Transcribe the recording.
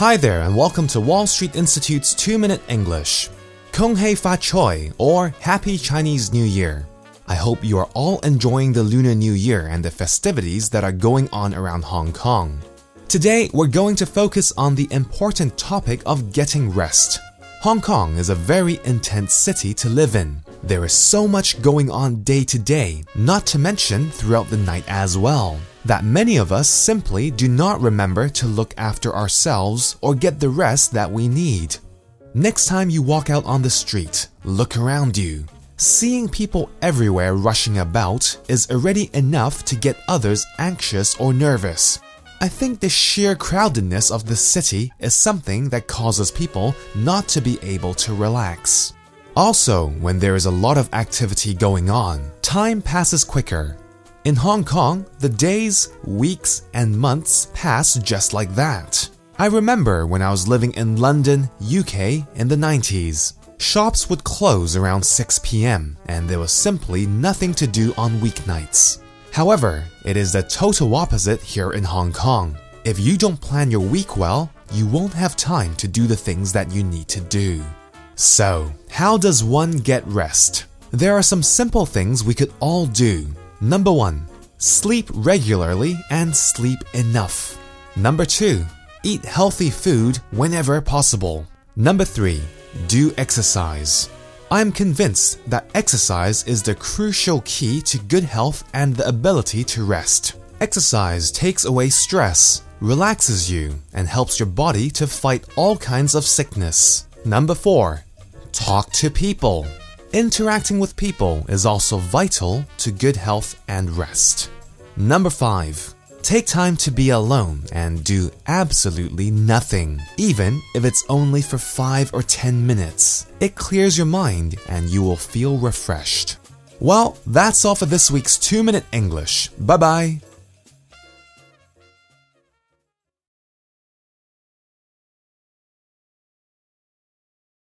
Hi there, and welcome to Wall Street Institute's 2 Minute English. Kung Hei Fa Choi, or Happy Chinese New Year. I hope you are all enjoying the Lunar New Year and the festivities that are going on around Hong Kong. Today, we're going to focus on the important topic of getting rest. Hong Kong is a very intense city to live in. There is so much going on day to day, not to mention throughout the night as well that many of us simply do not remember to look after ourselves or get the rest that we need. Next time you walk out on the street, look around you. Seeing people everywhere rushing about is already enough to get others anxious or nervous. I think the sheer crowdedness of the city is something that causes people not to be able to relax. Also, when there is a lot of activity going on, time passes quicker in Hong Kong, the days, weeks, and months pass just like that. I remember when I was living in London, UK in the 90s. Shops would close around 6 pm and there was simply nothing to do on weeknights. However, it is the total opposite here in Hong Kong. If you don't plan your week well, you won't have time to do the things that you need to do. So, how does one get rest? There are some simple things we could all do Number 1. Sleep regularly and sleep enough. Number 2. Eat healthy food whenever possible. Number 3. Do exercise. I am convinced that exercise is the crucial key to good health and the ability to rest. Exercise takes away stress, relaxes you, and helps your body to fight all kinds of sickness. Number 4. Talk to people. Interacting with people is also vital to good health and rest. Number 5. Take time to be alone and do absolutely nothing, even if it's only for 5 or 10 minutes. It clears your mind and you will feel refreshed. Well, that's all for this week's 2 Minute English. Bye bye.